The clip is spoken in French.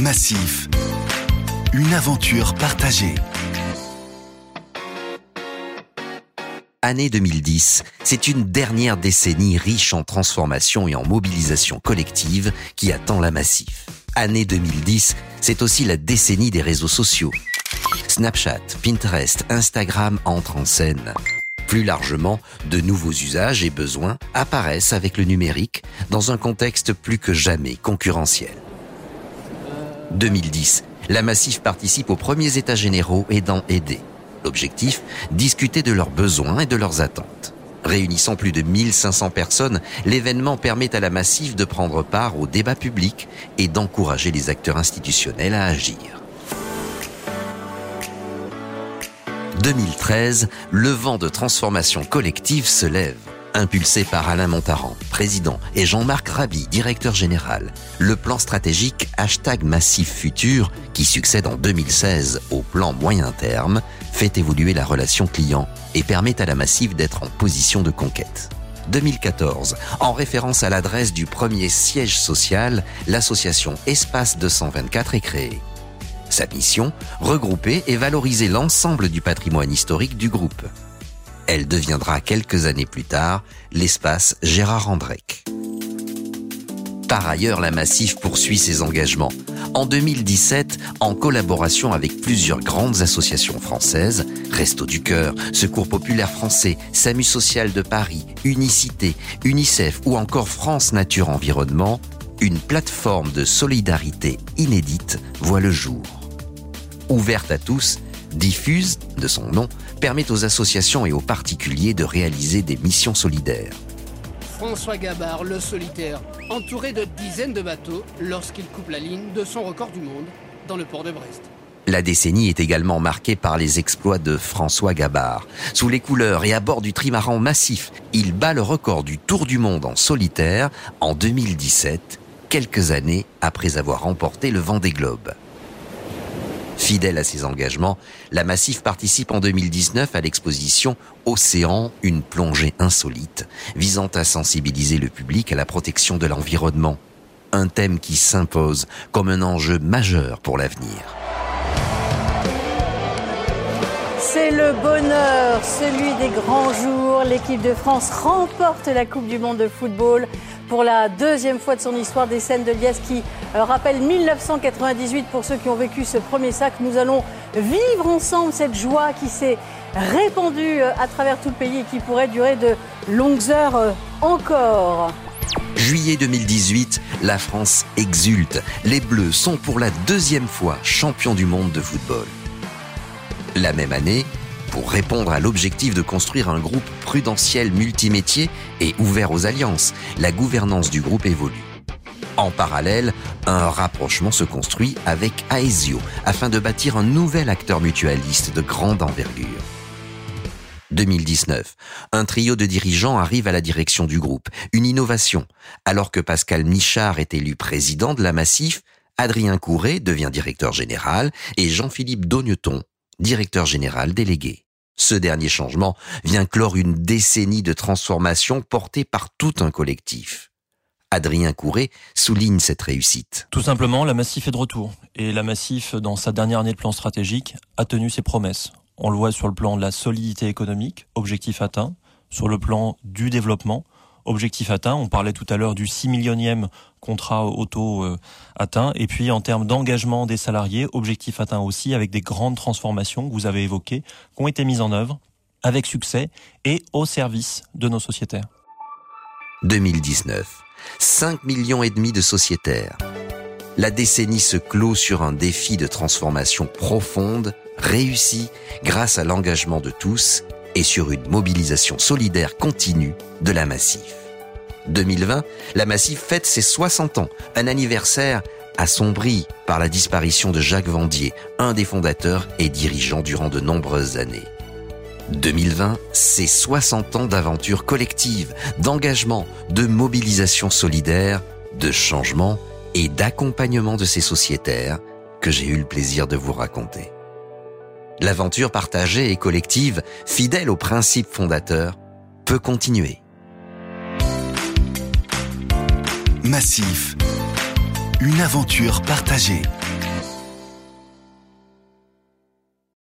Massif. Une aventure partagée. Année 2010, c'est une dernière décennie riche en transformation et en mobilisation collective qui attend la Massif. Année 2010, c'est aussi la décennie des réseaux sociaux. Snapchat, Pinterest, Instagram entrent en scène. Plus largement, de nouveaux usages et besoins apparaissent avec le numérique dans un contexte plus que jamais concurrentiel. 2010, la Massif participe aux premiers états généraux aidant aider. L'objectif, discuter de leurs besoins et de leurs attentes. Réunissant plus de 1500 personnes, l'événement permet à la Massif de prendre part au débat public et d'encourager les acteurs institutionnels à agir. 2013, le vent de transformation collective se lève. Impulsé par Alain Montaran, président, et Jean-Marc Rabi, directeur général, le plan stratégique Hashtag Massif Futur, qui succède en 2016 au plan moyen terme, fait évoluer la relation client et permet à la Massif d'être en position de conquête. 2014, en référence à l'adresse du premier siège social, l'association Espace 224 est créée. Sa mission, regrouper et valoriser l'ensemble du patrimoine historique du groupe. Elle deviendra quelques années plus tard l'espace Gérard Andrec. Par ailleurs, la Massif poursuit ses engagements. En 2017, en collaboration avec plusieurs grandes associations françaises, Resto du Cœur, Secours Populaire Français, SAMU Social de Paris, Unicité, UNICEF ou encore France Nature Environnement, une plateforme de solidarité inédite voit le jour ouverte à tous, diffuse, de son nom, permet aux associations et aux particuliers de réaliser des missions solidaires. François Gabard, le solitaire, entouré de dizaines de bateaux lorsqu'il coupe la ligne de son record du monde dans le port de Brest. La décennie est également marquée par les exploits de François Gabard. Sous les couleurs et à bord du trimaran massif, il bat le record du Tour du Monde en solitaire en 2017, quelques années après avoir remporté le Vendée Globe. Fidèle à ses engagements, la Massif participe en 2019 à l'exposition Océan, une plongée insolite, visant à sensibiliser le public à la protection de l'environnement. Un thème qui s'impose comme un enjeu majeur pour l'avenir. C'est le bonheur, celui des grands jours. L'équipe de France remporte la Coupe du Monde de football pour la deuxième fois de son histoire des scènes de Liesse qui euh, rappellent 1998 pour ceux qui ont vécu ce premier sac. Nous allons vivre ensemble cette joie qui s'est répandue euh, à travers tout le pays et qui pourrait durer de longues heures euh, encore. Juillet 2018, la France exulte. Les Bleus sont pour la deuxième fois champions du monde de football. La même année, pour répondre à l'objectif de construire un groupe prudentiel multimétier et ouvert aux alliances, la gouvernance du groupe évolue. En parallèle, un rapprochement se construit avec Aesio afin de bâtir un nouvel acteur mutualiste de grande envergure. 2019. Un trio de dirigeants arrive à la direction du groupe. Une innovation. Alors que Pascal Michard est élu président de la Massif, Adrien Courret devient directeur général et Jean-Philippe Dogneton directeur général délégué. Ce dernier changement vient clore une décennie de transformation portée par tout un collectif. Adrien Courret souligne cette réussite. Tout simplement, la Massif est de retour. Et la Massif, dans sa dernière année de plan stratégique, a tenu ses promesses. On le voit sur le plan de la solidité économique, objectif atteint, sur le plan du développement, objectif atteint. On parlait tout à l'heure du 6 millionième contrat auto euh, atteint. Et puis en termes d'engagement des salariés, objectif atteint aussi avec des grandes transformations que vous avez évoquées, qui ont été mises en œuvre avec succès et au service de nos sociétaires. 2019. 5 millions et demi de sociétaires. La décennie se clôt sur un défi de transformation profonde, réussi grâce à l'engagement de tous et sur une mobilisation solidaire continue de la Massif. 2020, la Massif fête ses 60 ans, un anniversaire assombri par la disparition de Jacques Vendier, un des fondateurs et dirigeants durant de nombreuses années. 2020, c'est 60 ans d'aventure collective, d'engagement, de mobilisation solidaire, de changement et d'accompagnement de ces sociétaires que j'ai eu le plaisir de vous raconter. L'aventure partagée et collective, fidèle aux principes fondateurs, peut continuer. Massif. Une aventure partagée.